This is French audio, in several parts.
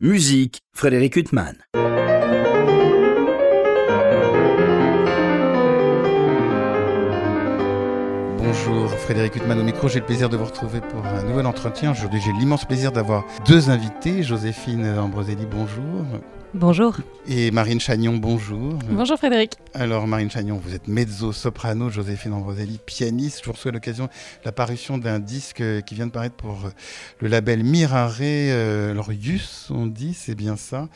Musique, Frédéric Huttman. Bonjour, Frédéric Huttman au micro. J'ai le plaisir de vous retrouver pour un nouvel entretien. Aujourd'hui, j'ai l'immense plaisir d'avoir deux invités. Joséphine Ambroselli, bonjour. Bonjour. Et Marine Chagnon, bonjour. Bonjour Frédéric. Alors Marine Chagnon, vous êtes mezzo-soprano, Joséphine Ambroselli, pianiste. Je vous reçois l'occasion de l'apparition d'un disque qui vient de paraître pour le label Mirare. Euh, alors on dit, c'est bien ça.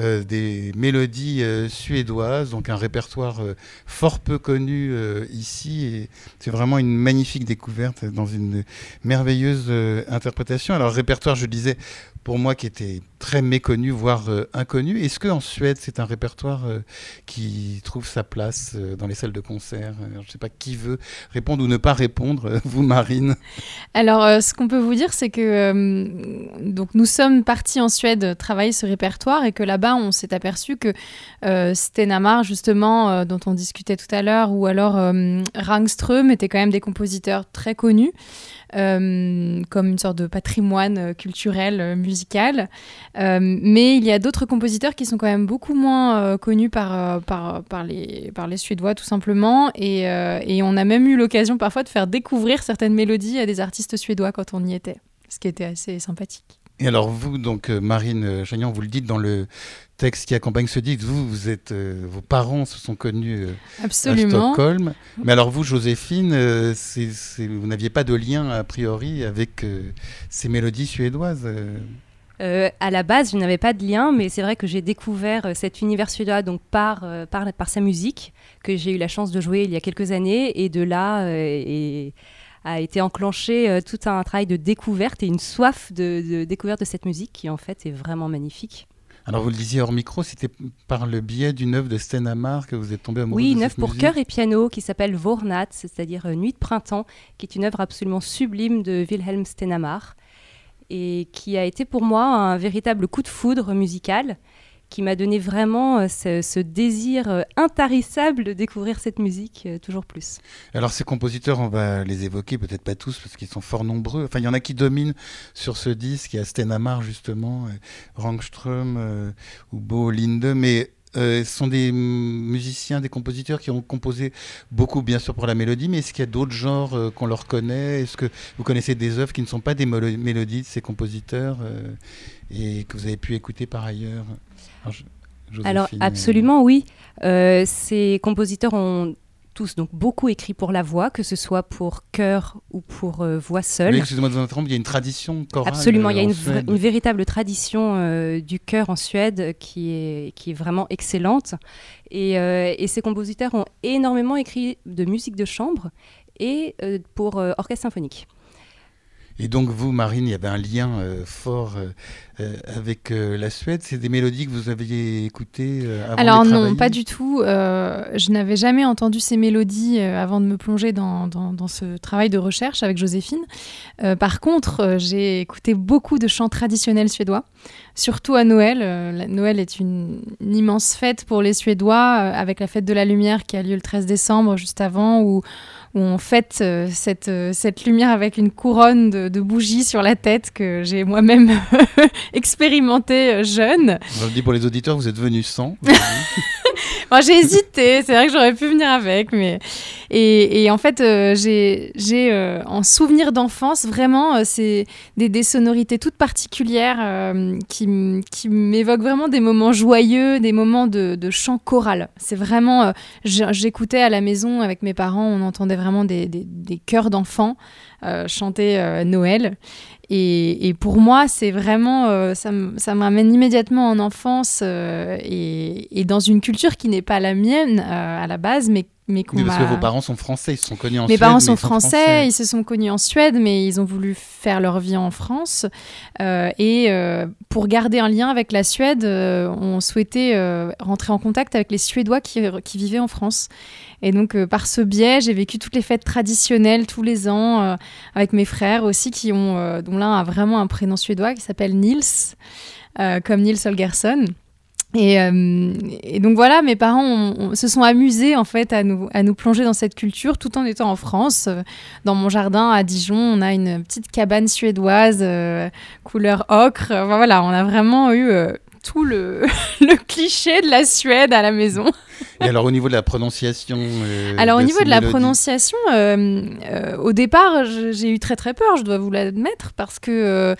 Euh, des mélodies euh, suédoises, donc un répertoire euh, fort peu connu ici. Et c'est vraiment une magnifique découverte dans une merveilleuse interprétation. Alors répertoire, je disais, pour moi qui était très méconnu, voire euh, inconnu. Est-ce qu'en Suède, c'est un répertoire euh, qui trouve sa place euh, dans les salles de concert Je ne sais pas qui veut répondre ou ne pas répondre, vous Marine? Alors, ce qu'on peut vous dire, c'est que donc nous sommes partis en Suède travailler ce répertoire et que là-bas, on s'est aperçu que Stenamar, justement, dont on discutait tout à l'heure, ou alors Rangström, étaient quand même des compositeurs très connus. Euh, comme une sorte de patrimoine euh, culturel, euh, musical. mais il y a d'autres compositeurs qui sont quand même beaucoup moins connus par, par, par, les, par les Suédois, tout simplement. Et, et on a même eu l'occasion parfois de faire découvrir certaines mélodies à des artistes suédois quand on y était, ce qui était assez sympathique. Et alors vous, donc Marine Chagnon, vous le dites dans le texte qui accompagne ce disque, vous, vous êtes, euh, vos parents se sont connus euh, à Stockholm. Mais alors vous, Joséphine, euh, vous n'aviez pas de lien a priori avec ces mélodies suédoises à la base, je n'avais pas de lien, mais c'est vrai que j'ai découvert cet univers suédois donc par, par, par, sa musique, que j'ai eu la chance de jouer il y a quelques années, et de là et a été enclenché tout un travail de découverte et une soif de, de découverte de cette musique qui en fait est vraiment magnifique. Alors vous le disiez hors micro, c'était par le biais d'une œuvre de Stenamar que vous êtes tombé amoureux Oui, une œuvre pour chœur et piano qui s'appelle Vornat, c'est-à-dire euh, Nuit de printemps, qui est une œuvre absolument sublime de Wilhelm Stenamar et qui a été pour moi un véritable coup de foudre musical qui m'a donné vraiment euh, ce, désir euh, intarissable de découvrir cette musique euh, toujours plus. Alors ces compositeurs, on va les évoquer, peut-être pas tous parce qu'ils sont fort nombreux. Enfin, il y en a qui dominent sur ce disque. Il y a Stenamar justement, Rangström ou Bo Linde, mais ce sont des musiciens, des compositeurs qui ont composé beaucoup, bien sûr, pour la mélodie, mais est-ce qu'il y a d'autres genres qu'on leur connaît? Est-ce que vous connaissez des œuvres qui ne sont pas des mélodies de ces compositeurs et que vous avez pu écouter par ailleurs? Alors, absolument oui. Euh, ces compositeurs ont tous donc beaucoup écrit pour la voix, que ce soit pour chœur ou pour euh, voix seule. excusez-moi de vous interrompre, il y a une tradition chorale. Absolument, il y a une, véritable tradition euh, du chœur en Suède qui est, qui est vraiment excellente. Et, et, ces compositeurs ont énormément écrit de musique de chambre et pour orchestre symphonique. Et donc vous, Marine, il y avait un lien euh, fort euh, euh, avec la Suède. C'est des mélodies que vous aviez écoutées avant Alors non, pas du tout. je n'avais jamais entendu ces mélodies avant de me plonger dans, dans, ce travail de recherche avec Joséphine. par contre, j'ai écouté beaucoup de chants traditionnels suédois, surtout à Noël. Noël est une, une, immense fête pour les Suédois, avec la fête de la lumière qui a lieu le 13 décembre, juste avant, où où on fête euh, cette, euh, cette lumière avec une couronne de, bougies sur la tête que j'ai moi-même expérimenté euh, jeune. Je le dis pour les auditeurs, vous êtes venu sans. Moi, j'ai hésité, c'est vrai que j'aurais pu venir avec, mais et, et en fait, j'ai j'ai en souvenir d'enfance vraiment c'est des, des, sonorités toutes particulières qui, qui m'évoquent vraiment des moments joyeux, des moments de, de chant choral. C'est vraiment j'écoutais à la maison avec mes parents, on entendait vraiment des, des, chœurs d'enfants euh, chanter euh, Noël. Et, pour moi, c'est vraiment, euh, ça, ça m'amène immédiatement en enfance et, et, dans une culture qui n'est pas la mienne à la base, mais mais parce que vos parents sont français, ils se sont connus en Mes Suède. Mes parents sont français, ils se sont connus en Suède, mais ils ont voulu faire leur vie en France. et pour garder un lien avec la Suède, on souhaitait rentrer en contact avec les Suédois qui, qui vivaient en France. Et donc, euh, par ce biais, j'ai vécu toutes les fêtes traditionnelles tous les ans euh, avec mes frères aussi, qui ont, euh, dont l'un a vraiment un prénom suédois qui s'appelle Nils, comme Nils Holgersson. Et, donc voilà, mes parents se sont amusés en fait à nous, à nous plonger dans cette culture tout en étant en France. Dans mon jardin à Dijon, on a une petite cabane suédoise couleur ocre. voilà, on a vraiment eu tout le, cliché de la Suède à la maison. Et alors au niveau de la prononciation Alors au niveau de la prononciation, au départ, j'ai eu très très peur, je dois vous l'admettre, parce que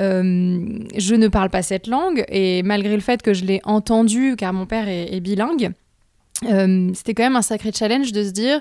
euh, je ne parle pas cette langue et malgré le fait que je l'ai entendu, car mon père est, bilingue, euh, c'était quand même un sacré challenge de se dire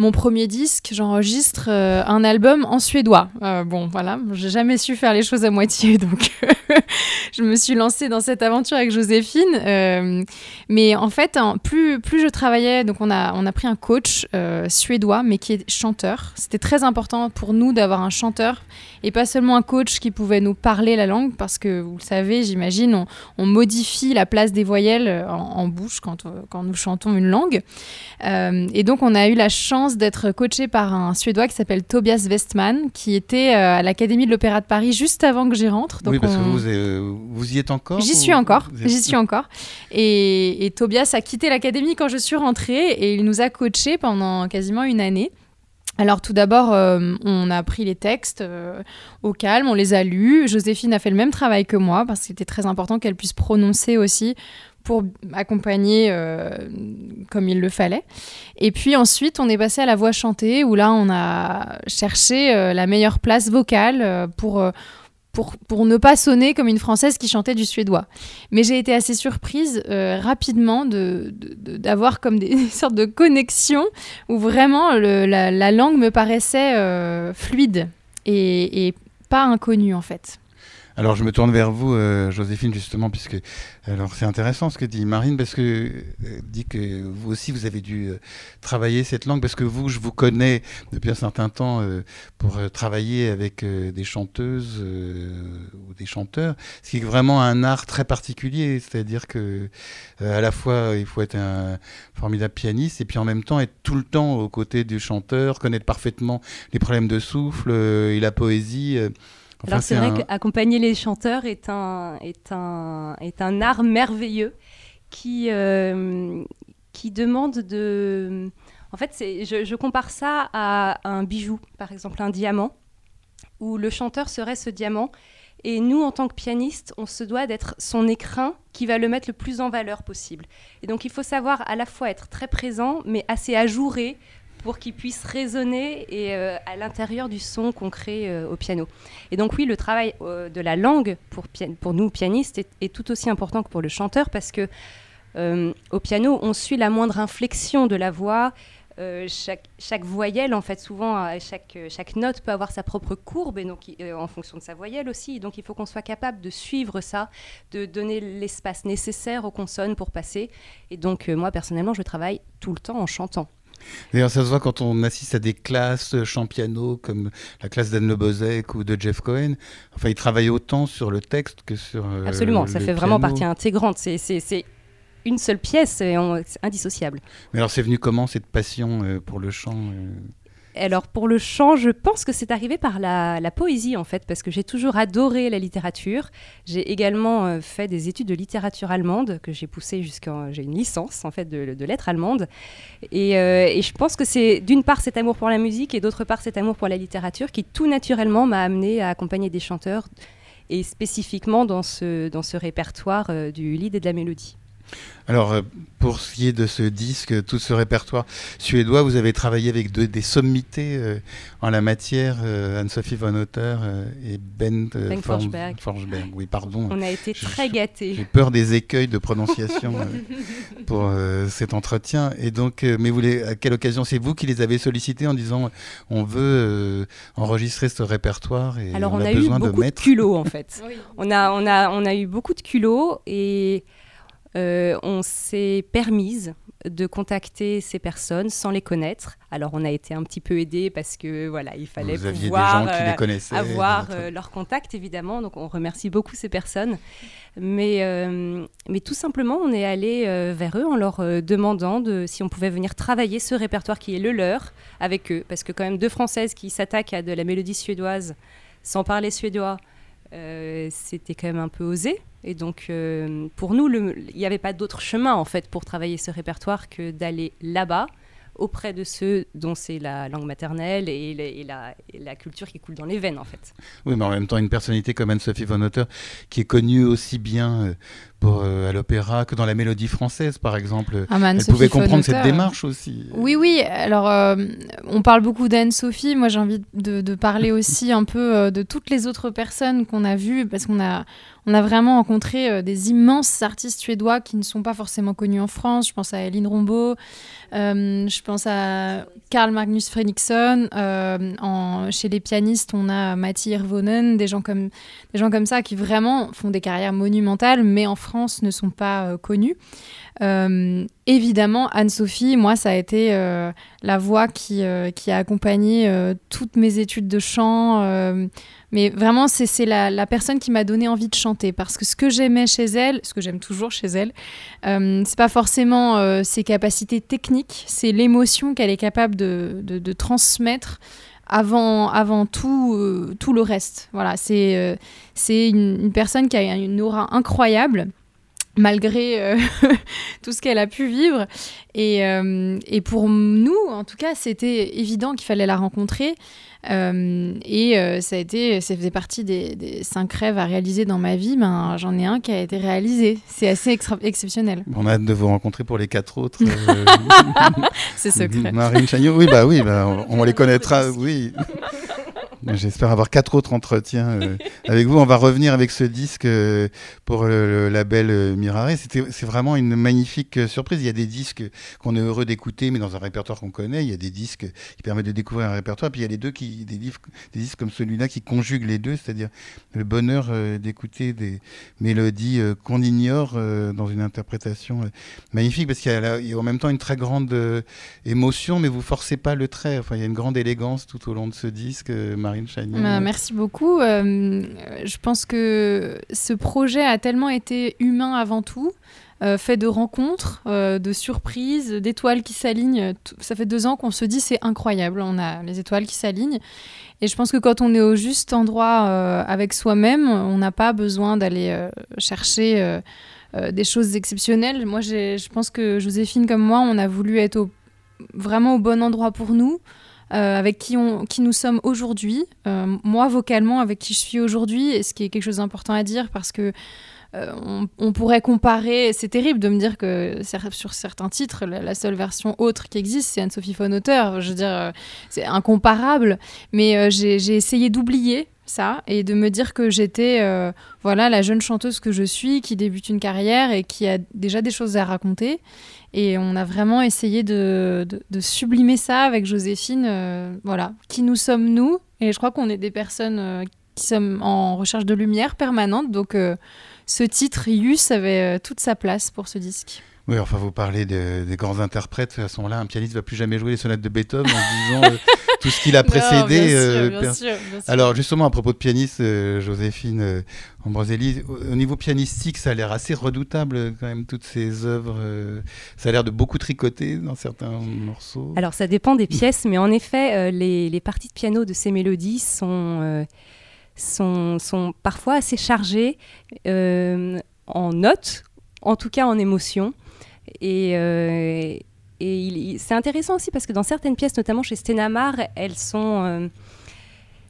mon premier disque, j'enregistre euh, un album en suédois. Euh, bon, voilà, j'ai jamais su faire les choses à moitié, donc je me suis lancée dans cette aventure avec Joséphine. Euh, mais en fait, plus, plus je travaillais, donc on a, on a pris un coach suédois, mais qui est chanteur. C'était très important pour nous d'avoir un chanteur et pas seulement un coach qui pouvait nous parler la langue, parce que vous le savez, j'imagine, on, on, modifie la place des voyelles en, en bouche quand, quand nous chantons une langue. et donc, on a eu la chance d'être coaché par un Suédois qui s'appelle Tobias Westman, qui était euh, à l'Académie de l'Opéra de Paris juste avant que j'y rentre. Donc oui, parce que vous, euh, vous, y êtes encore J'y suis encore, j'y suis encore. Et, Tobias a quitté l'Académie quand je suis rentrée et il nous a coachés pendant quasiment une année. Alors tout d'abord, euh, on a pris les textes au calme, on les a lus. Joséphine a fait le même travail que moi parce que c'était très important qu'elle puisse prononcer aussi pour accompagner euh, comme il le fallait. Et puis ensuite, on est passé à la voix chantée, où là, on a cherché euh, la meilleure place vocale euh, pour, pour, pour, ne pas sonner comme une Française qui chantait du suédois. Mais j'ai été assez surprise rapidement d'avoir de, comme des, sortes de connexions où vraiment la, la, langue me paraissait fluide et pas inconnue en fait. Alors je me tourne vers vous, euh, Joséphine, justement, puisque alors c'est intéressant ce que dit Marine, parce que euh, dit que vous aussi vous avez dû euh, travailler cette langue, parce que vous, je vous connais depuis un certain temps pour travailler avec des chanteuses ou des chanteurs, ce qui est vraiment un art très particulier, c'est-à-dire que à la fois il faut être un formidable pianiste et puis en même temps être tout le temps aux côtés du chanteur, connaître parfaitement les problèmes de souffle et la poésie. Alors c'est vrai qu'accompagner les chanteurs est un, est un, est un art merveilleux qui, euh, qui demande de... En fait, je, je compare ça à un bijou, par exemple un diamant, où le chanteur serait ce diamant. Et nous, en tant que pianiste, on se doit d'être son écrin qui va le mettre le plus en valeur possible. Et donc, il faut savoir à la fois être très présent, mais assez ajouré pour qu'il puisse résonner et, euh, à l'intérieur du son qu'on crée euh, au piano. Et donc oui, le travail euh, de la langue pour, nous pianistes est, tout aussi important que pour le chanteur parce que au piano, on suit la moindre inflexion de la voix. chaque, chaque, voyelle, en fait, souvent, chaque, chaque note peut avoir sa propre courbe, et donc en fonction de sa voyelle aussi. Donc, il faut qu'on soit capable de suivre ça, de donner l'espace nécessaire aux consonnes pour passer. Et donc, moi, personnellement, je travaille tout le temps en chantant. D'ailleurs, ça se voit quand on assiste à des classes chant piano comme la classe d'Anne Le Bozek ou de Jeff Cohen. Enfin, ils travaillent autant sur le texte que sur. Euh, Absolument, ça fait vraiment partie intégrante. C'est une seule pièce, c'est indissociable. Mais alors, c'est venu comment cette passion euh, pour le chant euh alors pour le chant, je pense que c'est arrivé par la, poésie en fait, parce que j'ai toujours adoré la littérature. J'ai également euh, fait des études de littérature allemande que j'ai poussé jusqu'à j'ai une licence en fait de, lettres allemandes. Euh, et, je pense que c'est d'une part cet amour pour la musique et d'autre part cet amour pour la littérature qui tout naturellement m'a amené à accompagner des chanteurs et spécifiquement dans ce, dans ce répertoire euh, du lead et de la mélodie. Alors, euh, pour ce qui est de ce disque, tout ce répertoire suédois, vous avez travaillé avec des sommités euh, en la matière, euh, Anne-Sophie von Otter et Ben, ben Forsberg. Oui, pardon. On a été très gâtés. J'ai peur des écueils de prononciation pour cet entretien. Et donc, mais vous à quelle occasion C'est vous qui les avez sollicités en disant on veut enregistrer ce répertoire et Alors, on, a, a, besoin eu beaucoup de mettre. De culot, en fait. on, a, on, a, on a eu beaucoup de culot et. Euh, on s'est permise de contacter ces personnes sans les connaître. Alors on a été un petit peu aidé parce que voilà, il fallait pouvoir euh, avoir euh, leur contact évidemment. Donc on remercie beaucoup ces personnes. Mais, mais tout simplement, on est allé vers eux en leur demandant de, si on pouvait venir travailler ce répertoire qui est le leur avec eux. Parce que quand même deux Françaises qui s'attaquent à de la mélodie suédoise sans parler suédois, c'était quand même un peu osé. Et donc, pour nous, il n'y avait pas d'autre chemin, en fait, pour travailler ce répertoire que d'aller là-bas, auprès de ceux dont c'est la langue maternelle et, la, culture qui coule dans les veines, en fait. Oui, mais en même temps, une personnalité comme Anne-Sophie von Otter, qui est connue aussi bien euh, pour, euh, à l'opéra que dans la mélodie française, par exemple. Ah, Elle pouvait comprendre cette démarche aussi. Oui, oui. Alors, euh, on parle beaucoup d'Anne-Sophie. Moi, j'ai envie de, parler aussi un peu de toutes les autres personnes qu'on a vues, parce qu'on a, on a vraiment rencontré des immenses artistes suédois qui ne sont pas forcément connus en France. Je pense à Eline Rombaud. Euh, je pense à Carl Magnus Fredriksson. Euh, en, chez les pianistes, on a Matti Hirvonen, des gens, comme, des gens comme ça qui vraiment font des carrières monumentales, mais en France ne sont pas euh, connus. évidemment, Anne-Sophie, moi, ça a été la voix qui, a accompagné toutes mes études de chant mais vraiment, c'est la, la, personne qui m'a donné envie de chanter. Parce que ce que j'aimais chez elle, ce que j'aime toujours chez elle, euh, c'est pas forcément euh, ses capacités techniques, c'est l'émotion qu'elle est capable de, transmettre avant, avant tout, euh, tout le reste. Voilà, c'est euh, c'est une, une, personne qui a une aura incroyable malgré tout ce qu'elle a pu vivre. Et, et, pour nous, en tout cas, c'était évident qu'il fallait la rencontrer. Euh, et euh, ça a été, ça faisait partie des, cinq rêves à réaliser dans ma vie. Ben, j'en ai un qui a été réalisé. C'est assez exceptionnel. On a hâte de vous rencontrer pour les quatre autres. Euh, C'est secret. Marine Chagnot, oui, bah oui, bah, on, on les connaîtra, oui. J'espère avoir quatre autres entretiens euh, avec vous. On va revenir avec ce disque euh, pour le, label euh, Mirare. C'est vraiment une magnifique surprise. Il y a des disques qu'on est heureux d'écouter, mais dans un répertoire qu'on connaît. Il y a des disques qui permettent de découvrir un répertoire. Puis il y a les deux qui, des, livres, des disques comme celui-là qui conjuguent les deux, c'est-à-dire le bonheur d'écouter des mélodies qu'on ignore dans une interprétation magnifique, parce qu'il y, y, a en même temps une très grande émotion, mais vous forcez pas le trait. Enfin, il y a une grande élégance tout au long de ce disque. Bah, merci beaucoup. Euh, je pense que ce projet a tellement été humain avant tout. Euh, fait de rencontres, euh, de surprises, d'étoiles qui s'alignent. Ça fait deux ans qu'on se dit c'est incroyable, on a les étoiles qui s'alignent. Et je pense que quand on est au juste endroit avec soi-même, on n'a pas besoin d'aller chercher des choses exceptionnelles. Moi, je pense que Joséphine comme moi, on a voulu être vraiment au bon endroit pour nous. Euh, avec qui, on, qui nous sommes aujourd'hui. Euh, moi, vocalement, avec qui je suis aujourd'hui, et ce qui est quelque chose d'important à dire parce que euh, on, pourrait comparer, c'est terrible de me dire que sur certains titres, la, seule version autre qui existe, c'est Anne-Sophie von Auteur. Je veux dire, c'est incomparable, mais j'ai essayé d'oublier ça et de me dire que j'étais voilà la jeune chanteuse que je suis qui débute une carrière et qui a déjà des choses à raconter et on a vraiment essayé de, de, sublimer ça avec Joséphine. Euh, voilà, qui nous sommes nous Et je crois qu'on est des personnes euh, qui sommes en recherche de lumière permanente. Donc euh, ce titre, Yus, avait toute sa place pour ce disque. Oui, enfin, vous parlez des grands interprètes. De toute façon, là, un pianiste ne va plus jamais jouer les sonates de Beethoven en disant tout ce qu'il a précédé. bien sûr, Alors, justement, à propos de pianiste, Joséphine Ambroselli, au niveau pianistique, ça a l'air assez redoutable quand même, toutes ces œuvres. Euh, ça a l'air de beaucoup tricoter dans certains morceaux. Alors ça dépend des pièces, mais en effet, euh, les, parties de piano de ces mélodies sont, euh, sont, sont, parfois assez chargées en notes, en tout cas en émotions. Et, et c'est intéressant aussi parce que dans certaines pièces, notamment chez Stenamar, elles sont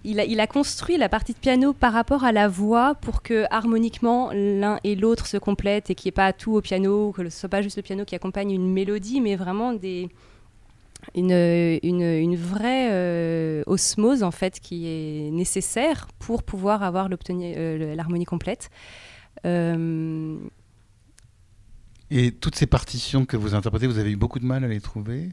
il a, construit la partie de piano par rapport à la voix pour que harmoniquement l'un et l'autre se complètent et qu'il n'y ait pas tout au piano, que ce soit pas juste le piano qui accompagne une mélodie, mais vraiment une, vraie euh, osmose en fait qui est nécessaire pour pouvoir avoir euh, l'harmonie complète. Euh, et toutes ces partitions que vous interprétez, vous avez eu beaucoup de mal à les trouver?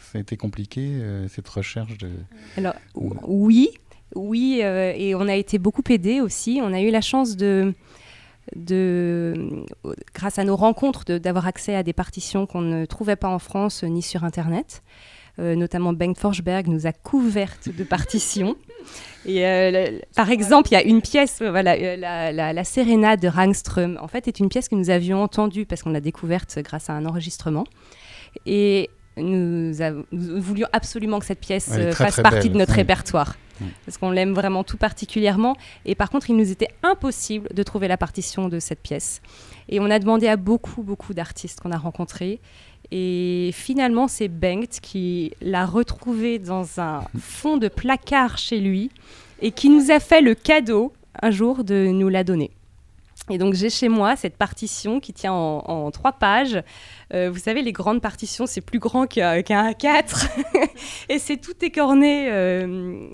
Ça a été compliqué, euh, cette recherche de... Alors, oui, oui, euh, et on a été beaucoup aidés aussi. On a eu la chance de, de grâce à nos rencontres, d'avoir accès à des partitions qu'on ne trouvait pas en France ni sur Internet. Euh, notamment Bengt Forsberg nous a couvertes de partitions. Et par exemple, il y a une pièce, voilà, la, la, la, Sérénade de Rangström, en fait, est une pièce que nous avions entendue parce qu'on l'a découverte grâce à un enregistrement. Et nous, voulions absolument que cette pièce euh, fasse partie de notre répertoire. parce qu'on l'aime vraiment tout particulièrement. Et par contre, il nous était impossible de trouver la partition de cette pièce. Et on a demandé à beaucoup, beaucoup d'artistes qu'on a rencontrés. Et finalement, c'est Bengt qui l'a retrouvé dans un fond de placard chez lui et qui nous a fait le cadeau un jour de nous la donner. Et donc j'ai chez moi cette partition qui tient en, trois pages. Euh, vous savez, les grandes partitions, c'est plus grand qu'un A4. et c'est tout écorné, euh,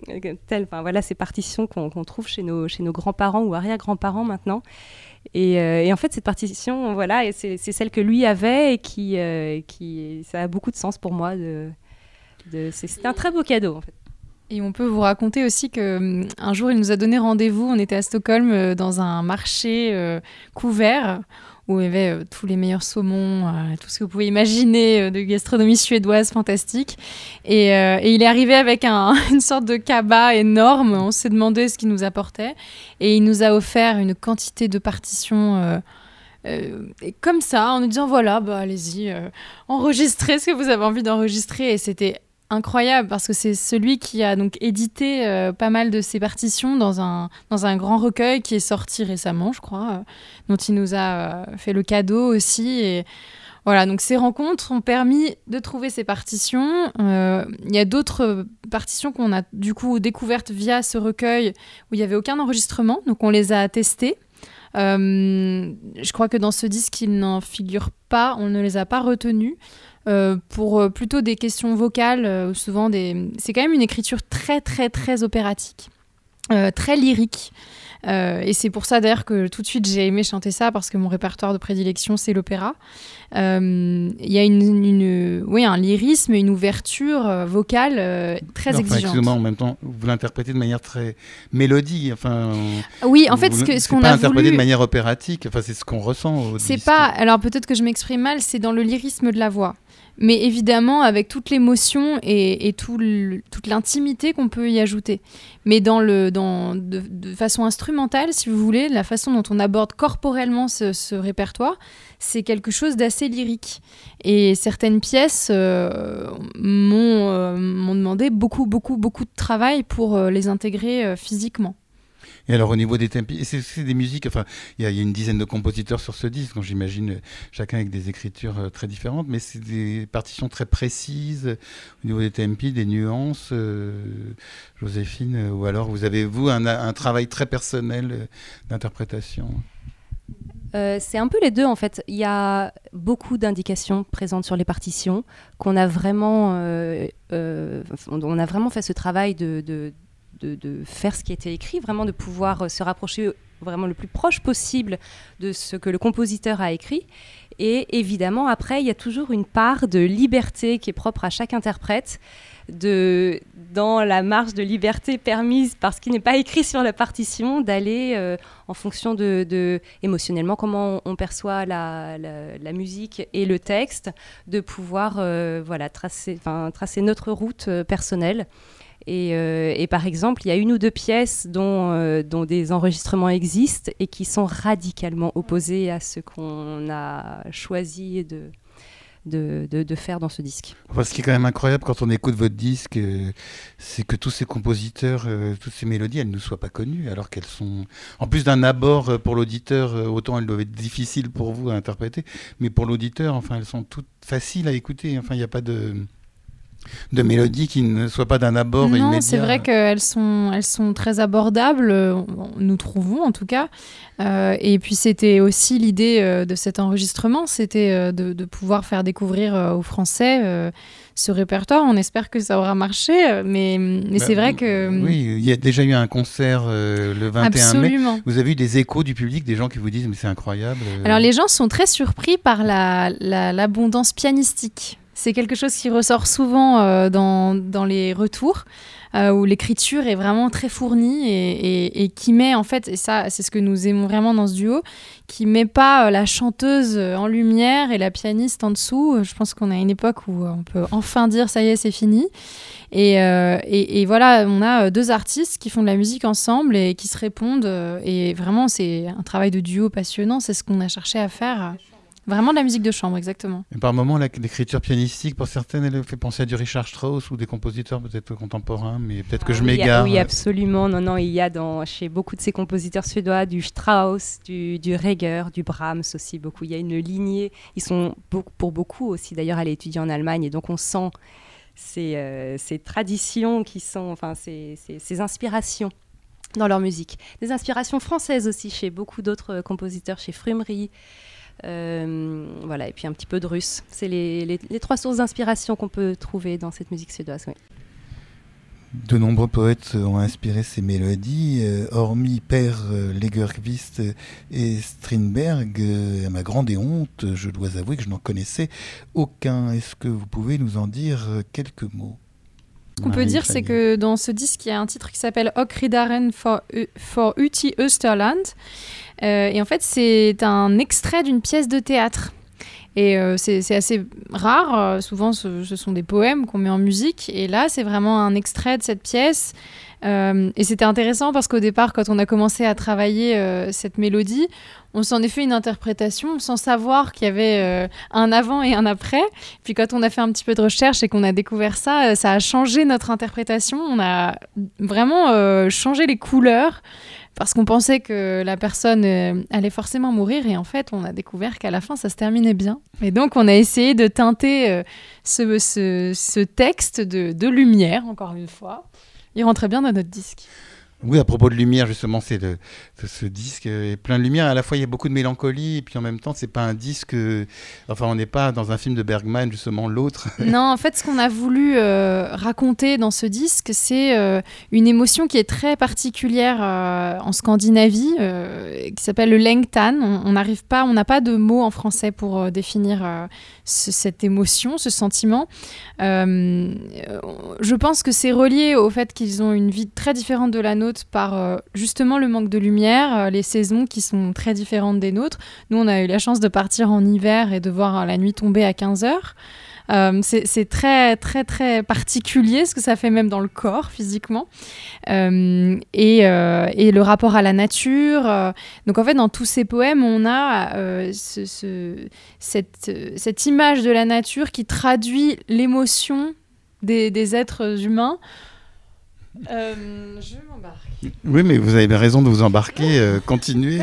voilà, ces partitions qu'on trouve chez nos, chez nos grands-parents ou arrière-grands-parents maintenant. Et, euh, et, en fait, cette partition, voilà, c'est celle que lui avait et qui, euh, qui, ça a beaucoup de sens pour moi. C'est un très beau cadeau, en fait. Et on peut vous raconter aussi que hum, un jour, il nous a donné rendez-vous. On était à Stockholm euh, dans un marché euh, couvert où il y avait euh, tous les meilleurs saumons, tout ce que vous pouvez imaginer de gastronomie suédoise fantastique. Et, il est arrivé avec un, une sorte de cabas énorme. On s'est demandé ce qu'il nous apportait. Et il nous a offert une quantité de partitions. comme ça, en nous disant voilà, bah, allez-y, enregistrez ce que vous avez envie d'enregistrer. Et c'était incroyable parce que c'est celui qui a donc édité euh, pas mal de ses partitions dans un, dans un grand recueil qui est sorti récemment, je crois, euh, dont il nous a euh, fait le cadeau aussi. Et voilà, donc ces rencontres ont permis de trouver ces partitions. Il y a d'autres partitions qu'on a du coup découvertes via ce recueil où il n'y avait aucun enregistrement, donc on les a testées. je crois que dans ce disque, il n'en figure pas, on ne les a pas retenues. Euh, pour euh, plutôt des questions vocales, euh, souvent des... c'est quand même une écriture très très très opératique, très lyrique. et c'est pour ça d'ailleurs que tout de suite j'ai aimé chanter ça parce que mon répertoire de prédilection c'est l'opéra. Il y a une, oui, un lyrisme, une ouverture vocale très non, exigeante. Excusez-moi, en même temps, vous l'interprétez de manière très mélodique. Enfin, oui, en fait, ce, qu'on a interprété de manière opératique. Enfin, c'est ce qu'on ressent. C'est pas. Alors peut-être que je m'exprime mal. C'est dans le lyrisme de la voix mais évidemment avec toute l'émotion et, toute l'intimité qu'on peut y ajouter. Mais dans le, dans, de, façon instrumentale, si vous voulez, la façon dont on aborde corporellement ce, répertoire, c'est quelque chose d'assez lyrique. Et certaines pièces euh, euh, m'ont demandé beaucoup, beaucoup, beaucoup de travail pour euh, les intégrer physiquement. Et alors au niveau des tempi, c'est des musiques, enfin il y, a une dizaine de compositeurs sur ce disque, j'imagine euh, chacun avec des écritures euh, très différentes, mais c'est des partitions très précises euh, au niveau des tempi, des nuances. Joséphine, ou alors vous avez vous un, travail très personnel d'interprétation? C'est un peu les deux en fait. Il y a beaucoup d'indications présentes sur les partitions qu'on a vraiment, on a vraiment fait ce travail de, faire ce qui été écrit, vraiment de pouvoir euh, se rapprocher vraiment le plus proche possible de ce que le compositeur a écrit. Et évidemment, après, il y a toujours une part de liberté qui est propre à chaque interprète, de, dans la marge de liberté permise par ce qui n'est pas écrit sur la partition, d'aller euh, en fonction de, émotionnellement comment on, perçoit la, musique et le texte, de pouvoir euh, voilà, tracer, tracer notre route personnelle. Euh, et, par exemple, il y a une ou deux pièces dont, euh, dont, des enregistrements existent et qui sont radicalement opposés à ce qu'on a choisi de, faire dans ce disque. ce qui est quand même incroyable quand on écoute votre disque, euh, c'est que tous ces compositeurs, toutes ces mélodies, elles ne nous soient pas connues, alors qu'elles sont, en plus d'un abord pour l'auditeur, autant elles doivent être difficiles pour vous à interpréter, mais pour l'auditeur, enfin, elles sont toutes faciles à écouter. Enfin, il n'y a pas de de mélodies qui ne soient pas d'un abord non, immédiat. c'est vrai qu'elles sont, elles sont très abordables, nous trouvons en tout cas. Euh, et puis c'était aussi l'idée euh, de cet enregistrement, c'était euh, de, pouvoir faire découvrir aux Français ce répertoire. On espère que ça aura marché, mais, mais c'est bah, vrai que... Oui, il y a déjà eu un concert le 21 Absolument. mai. Vous avez eu des échos du public, des gens qui vous disent mais c'est incroyable. Alors les gens sont très surpris par l'abondance la, pianistique c'est quelque chose qui ressort souvent euh, dans, dans, les retours, euh, où l'écriture est vraiment très fournie et, qui met, en fait, et ça, c'est ce que nous aimons vraiment dans ce duo, qui met pas euh, la chanteuse en lumière et la pianiste en dessous. Je pense qu'on a une époque où on peut enfin dire ça y est, c'est fini. Et, et, voilà, on a deux artistes qui font de la musique ensemble et qui se répondent. Et vraiment, c'est un travail de duo passionnant. C'est ce qu'on a cherché à faire Vraiment de la musique de chambre, exactement. Et par moments, l'écriture pianistique, pour certaines, elle fait penser à du Richard Strauss ou des compositeurs peut-être contemporains, mais peut-être que je m'égare. Oui, absolument. Non, non, il y a dans, chez beaucoup de ces compositeurs suédois du Strauss, du, du Reger, du Brahms aussi beaucoup. Il y a une lignée. Ils sont pour beaucoup aussi d'ailleurs à étudier en Allemagne, et donc on sent ces, euh, ces traditions qui sont, enfin, ces, ces, inspirations dans leur musique. Des inspirations françaises aussi chez beaucoup d'autres compositeurs, chez Frumery. Euh, voilà, et puis un petit peu de russe. C'est les, les, trois sources d'inspiration qu'on peut trouver dans cette musique suédoise. De nombreux poètes ont inspiré ces mélodies, euh, hormis Père euh, Lagerquist et Strindberg. à ma grande honte, je dois avouer que je n'en connaissais aucun. Est-ce que vous pouvez nous en dire quelques mots? Ce qu'on peut dire, c'est que dans ce disque, il y a un titre qui s'appelle Ridaren for, for Uti Österland. Euh, et en fait, c'est un extrait d'une pièce de théâtre. Et euh, c'est assez rare. Euh, souvent, ce, sont des poèmes qu'on met en musique. Et là, c'est vraiment un extrait de cette pièce. Et c'était intéressant parce qu'au départ, quand on a commencé à travailler cette mélodie, on s'en est fait une interprétation sans savoir qu'il y avait un avant et un après. Puis quand on a fait un petit peu de recherche et qu'on a découvert ça, ça a changé notre interprétation. On a vraiment changé les couleurs parce qu'on pensait que la personne euh, allait forcément mourir et en fait on a découvert qu'à la fin ça se terminait bien. Et donc on a essayé de teinter euh, ce, texte de, lumière, encore une fois. Il rentrait bien dans notre disque. Oui, à propos de lumière, justement, c'est ce disque est plein de lumière. À la fois, il y a beaucoup de mélancolie, et puis en même temps, c'est pas un disque. Enfin, on n'est pas dans un film de Bergman, justement, l'autre. Non, en fait, ce qu'on a voulu euh, raconter dans ce disque, c'est euh, une émotion qui est très particulière euh, en Scandinavie, qui s'appelle le lengtan. On n'arrive pas, on n'a pas de mots en français pour définir cette émotion, ce sentiment. je pense que c'est relié au fait qu'ils ont une vie très différente de la nôtre par euh, justement le manque de lumière, euh, les saisons qui sont très différentes des nôtres. Nous, on a eu la chance de partir en hiver et de voir euh, la nuit tomber à 15 heures. c'est très très très particulier ce que ça fait même dans le corps physiquement et, et, le rapport à la nature donc en fait dans tous ces poèmes on a ce, cette, cette, image de la nature qui traduit l'émotion des, des, êtres humains euh, je m'embarque. Oui, mais vous avez raison de vous embarquer, euh, continuez.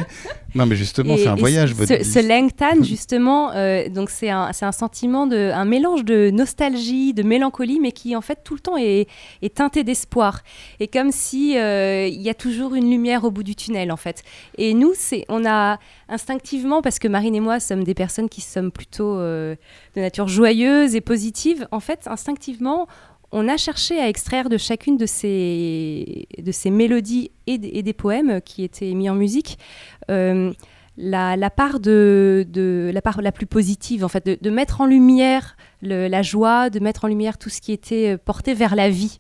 Non, mais justement, c'est un voyage. Votre ce, ce Langtan, justement, euh, donc c'est un, un, sentiment de, un mélange de nostalgie, de mélancolie, mais qui en fait tout le temps est, est teinté d'espoir. Et comme si il y a toujours une lumière au bout du tunnel, en fait. Et nous, c'est, on a instinctivement, parce que Marine et moi sommes des personnes qui sommes plutôt de nature joyeuse et positive, en fait, instinctivement, on a cherché à extraire de chacune de ces, de ces mélodies et, des poèmes qui étaient mis en musique euh, la, part de, la part la plus positive, en fait, de, mettre en lumière la joie, de mettre en lumière tout ce qui était porté vers la vie.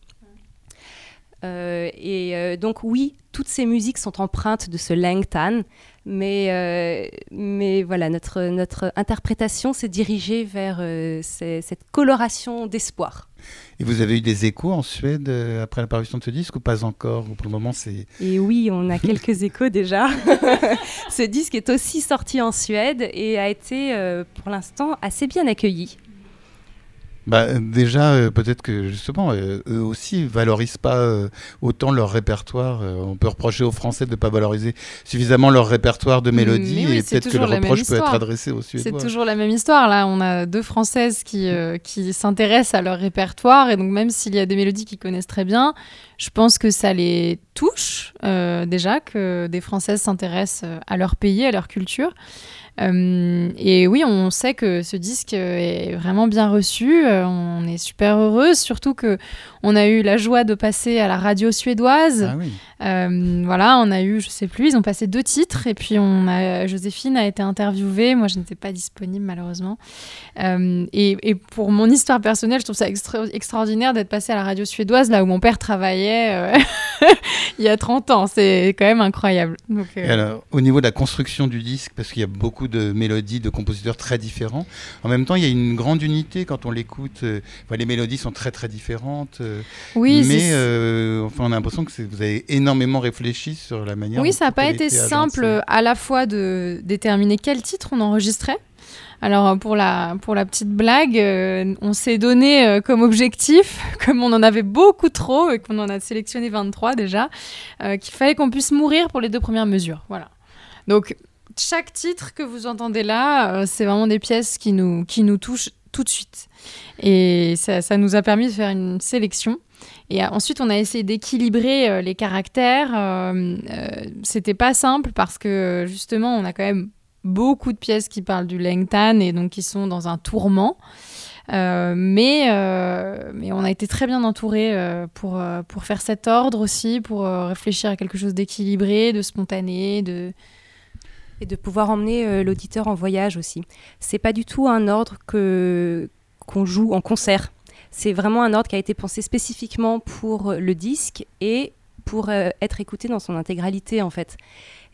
Euh, et euh, donc oui, toutes ces musiques sont empreintes de ce Langtan, mais, mais voilà, notre, notre interprétation s'est dirigée vers cette coloration d'espoir. Et vous avez eu des échos en Suède euh, après l'apparition de ce disque ou pas encore Pour le moment, c'est. Et oui, on a quelques échos déjà. ce disque est aussi sorti en Suède et a été euh, pour l'instant assez bien accueilli. Bah, déjà, euh, peut-être que justement, euh, eux aussi valorisent pas euh, autant leur répertoire. on peut reprocher aux Français de ne pas valoriser suffisamment leur répertoire de mélodies et peut-être que le reproche peut être adressé aux Suédois. C'est toujours la même histoire. Là, on a deux Françaises qui, qui s'intéressent à leur répertoire et donc même s'il y a des mélodies qu'ils connaissent très bien, je pense que ça les touche déjà que des Françaises s'intéressent à leur pays, à leur culture. Euh, et oui, on sait que ce disque est vraiment bien reçu. Euh, on est super heureuse, surtout que on a eu la joie de passer à la radio suédoise. Ah oui. Euh, voilà, on a eu, je sais plus, ils ont passé deux titres et puis on a, Joséphine a été interviewée. Moi, je n'étais pas disponible malheureusement. Et, et, pour mon histoire personnelle, je trouve ça extraordinaire d'être passée à la radio suédoise, là où mon père travaillait euh, il y a 30 ans. C'est quand même incroyable. alors, au niveau de la construction du disque, parce qu'il y a beaucoup de mélodies de compositeurs très différents, en même temps, il y a une grande unité quand on l'écoute. les mélodies sont très très différentes. oui, mais enfin, on a l'impression que vous avez énormément réfléchi sur la manière. Oui, ça n'a pas été simple à la fois de déterminer quel titre on enregistrait. Alors pour la, pour la petite blague, euh, on s'est donné euh, comme objectif, comme on en avait beaucoup trop et qu'on en a sélectionné 23 déjà, euh, qu'il fallait qu'on puisse mourir pour les deux premières mesures. Voilà. Donc chaque titre que vous entendez là, c'est vraiment des pièces qui nous, qui nous touchent tout de suite. Et ça, nous a permis de faire une sélection. Et ensuite, on a essayé d'équilibrer les caractères. C'était pas simple parce que justement, on a quand même beaucoup de pièces qui parlent du Lengtan et donc qui sont dans un tourment. Euh, mais, euh, mais on a été très bien entouré euh, pour, pour faire cet ordre aussi, pour réfléchir à quelque chose d'équilibré, de spontané, de... Et de pouvoir emmener l'auditeur en voyage aussi. C'est pas du tout un ordre que qu'on joue en concert. C'est vraiment un ordre qui a été pensé spécifiquement pour le disque et pour être écouté dans son intégralité en fait.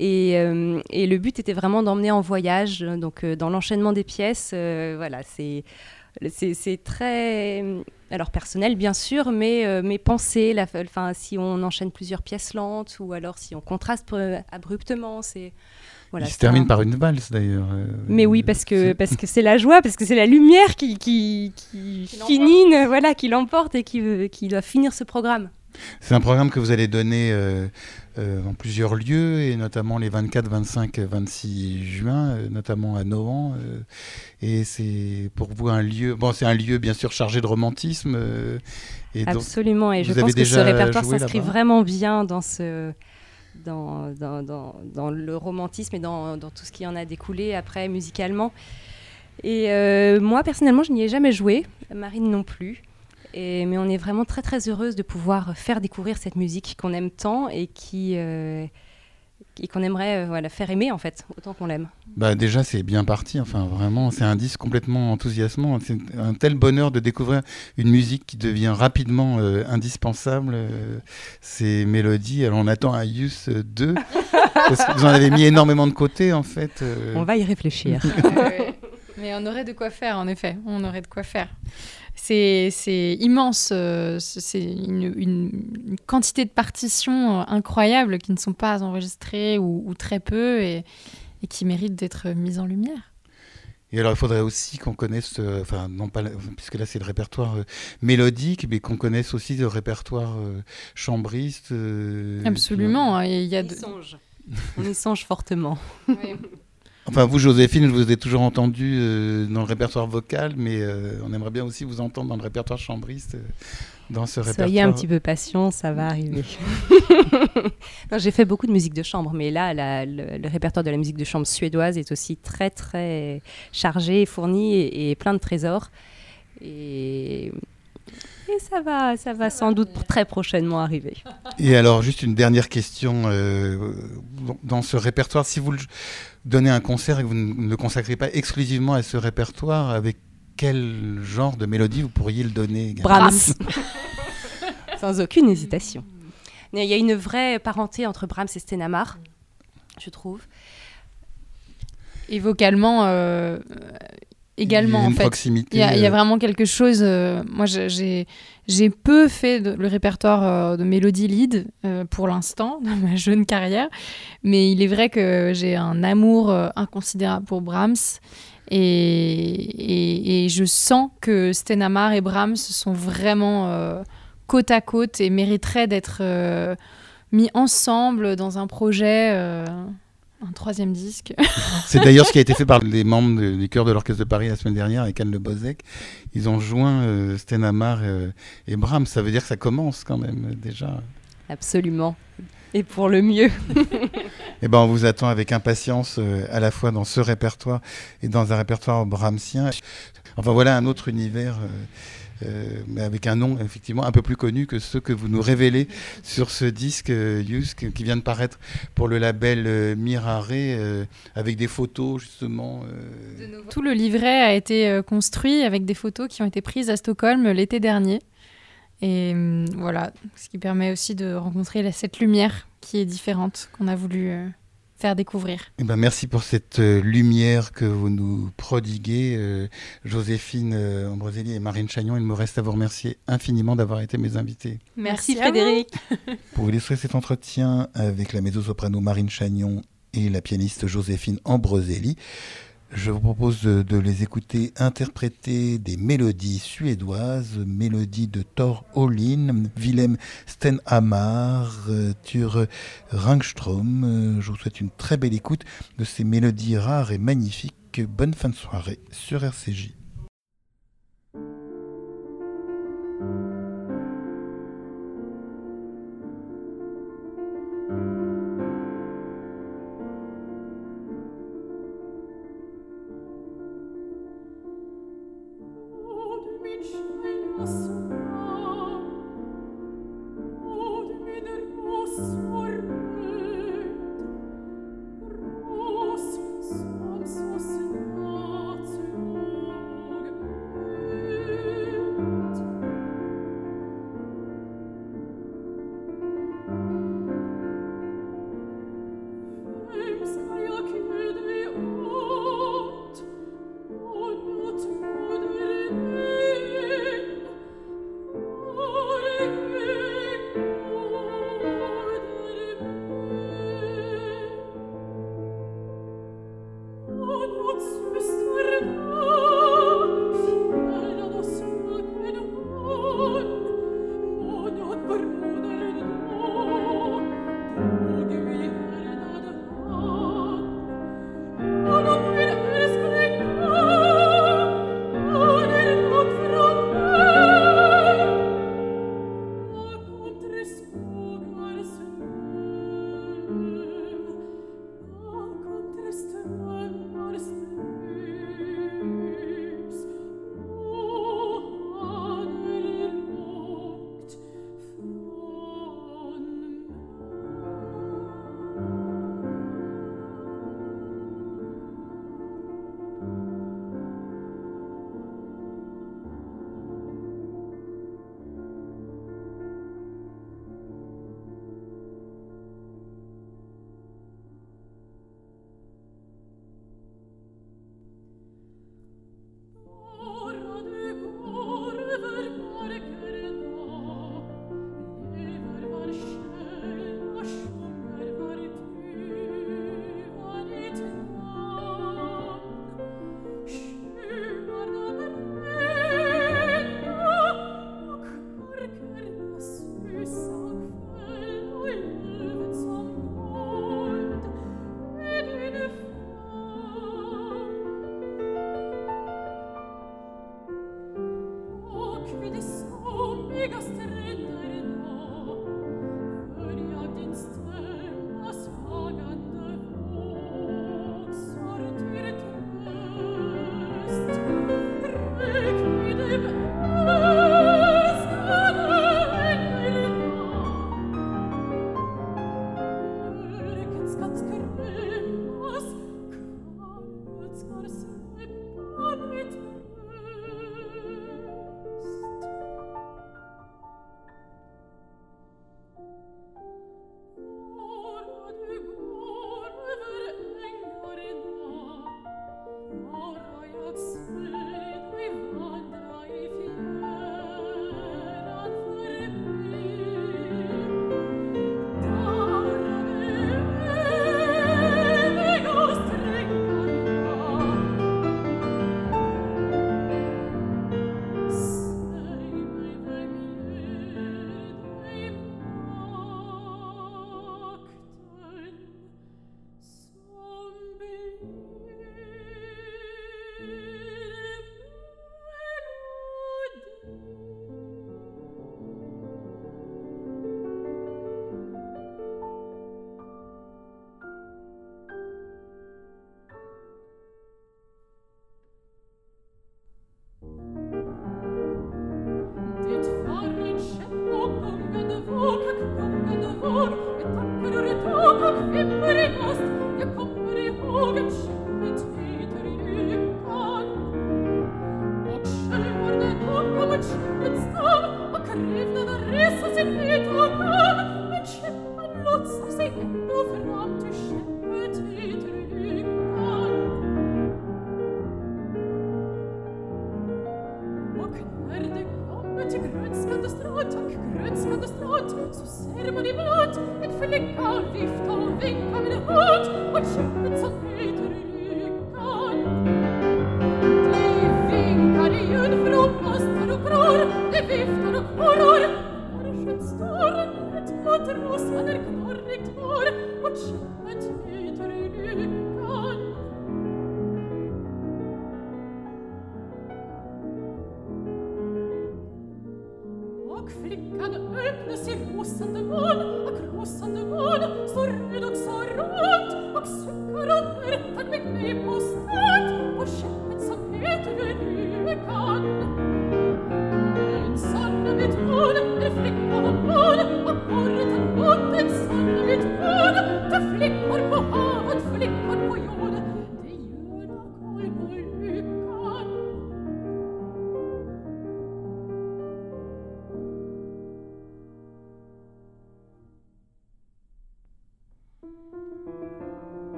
Euh, et, le but était vraiment d'emmener en voyage, donc euh, dans l'enchaînement des pièces. Euh, voilà, c'est c'est très alors personnel bien sûr mais penser la enfin si on enchaîne plusieurs pièces lentes ou alors si on contraste abruptement c'est voilà, Il se termine par une valse d'ailleurs. mais oui parce que parce que c'est la joie parce que c'est la lumière qui qui, qui, finit voilà qui l'emporte et qui qui doit finir ce programme. C'est un programme que vous allez donner euh, euh, en plusieurs lieux, et notamment les 24, 25, 26 juin, euh, notamment à Nohant. et c'est pour vous un lieu, bon, c'est un lieu bien sûr chargé de romantisme. et Absolument, et je pense que ce répertoire s'inscrit vraiment bien dans ce. Dans, dans, dans, le romantisme et dans, tout ce qui en a découlé après musicalement. Et moi, personnellement, je n'y ai jamais joué, Marine non plus mais on est vraiment très très heureuse de pouvoir faire découvrir cette musique qu'on aime tant et qui euh, qu'on aimerait euh, voilà, faire aimer en fait autant qu'on l'aime. Bah déjà c'est bien parti, enfin vraiment c'est un disque complètement enthousiasmant, c'est un tel bonheur de découvrir une musique qui devient rapidement euh, indispensable, ces mélodies, alors on attend un Yus 2, parce que vous en avez mis énormément de côté en fait. On va y réfléchir. Mais on aurait de quoi faire en effet, on aurait de quoi faire c'est immense. Euh, c'est une, quantité de partitions euh, incroyables qui ne sont pas enregistrées ou, très peu et, qui méritent d'être mises en lumière. Et alors, il faudrait aussi qu'on connaisse, euh, enfin, non pas, puisque là c'est le répertoire mélodique, mais qu'on connaisse aussi le répertoire chambriste. Absolument. Il y a On y songe. On y songe fortement. Oui. Enfin, vous, Joséphine, je vous ai toujours entendu euh, dans le répertoire vocal, mais euh, on aimerait bien aussi vous entendre dans le répertoire chambriste, euh, dans ce répertoire. Soyez un petit peu patient, ça va arriver. J'ai fait beaucoup de musique de chambre, mais là, le, répertoire de la musique de chambre suédoise est aussi très, très chargé, fourni et, plein de trésors. Et ça va, ça va sans doute très prochainement arriver. Et alors, juste une dernière question. dans ce répertoire, si vous donner un concert et que vous ne le consacrez pas exclusivement à ce répertoire, avec quel genre de mélodie vous pourriez le donner Brahms. Sans aucune hésitation. Il y a une vraie parenté entre Brahms et Stenamar, je trouve. Et vocalement, euh, également. Il y a une fait. proximité. Il y, a, euh. vraiment quelque chose. Euh, moi, j'ai j'ai peu fait le répertoire euh, de mélodie lead pour l'instant dans ma jeune carrière, mais il est vrai que j'ai un amour inconsidérable pour Brahms. Et, et, je sens que Stenamar et Brahms sont vraiment côte à côte et mériteraient d'être mis ensemble dans un projet un troisième disque. C'est d'ailleurs ce qui a été fait par les membres du chœur de l'Orchestre de Paris la semaine dernière avec Anne Le Bozek. Ils ont joint euh, Stenamar euh, et Brahms. Ça veut dire que ça commence quand même déjà. Absolument. Et pour le mieux. eh ben, on vous attend avec impatience euh, à la fois dans ce répertoire et dans un répertoire brahmsien. Enfin voilà un autre univers. Euh, mais avec un nom effectivement un peu plus connu que ceux que vous nous révélez sur ce disque euh, qui vient de paraître pour le label euh, Mirare avec des photos justement. Tout le livret a été construit avec des photos qui ont été prises à Stockholm l'été dernier. Et voilà, ce qui permet aussi de rencontrer cette lumière qui est différente qu'on a voulu faire découvrir. Eh ben, merci pour cette euh, lumière que vous nous prodiguez, euh, Joséphine euh, Ambroselli et Marine Chagnon. Il me reste à vous remercier infiniment d'avoir été mes invités. Merci, Frédéric. pour illustrer cet entretien avec la mezzo-soprano Marine Chagnon et la pianiste Joséphine Ambroselli, Je vous propose de, les écouter interpréter des mélodies suédoises, mélodies de Thor Olin, Willem Stenhammar, euh, Thur Rangström. Euh, je vous souhaite une très belle écoute de ces mélodies rares et magnifiques. Bonne fin de soirée sur RCJ.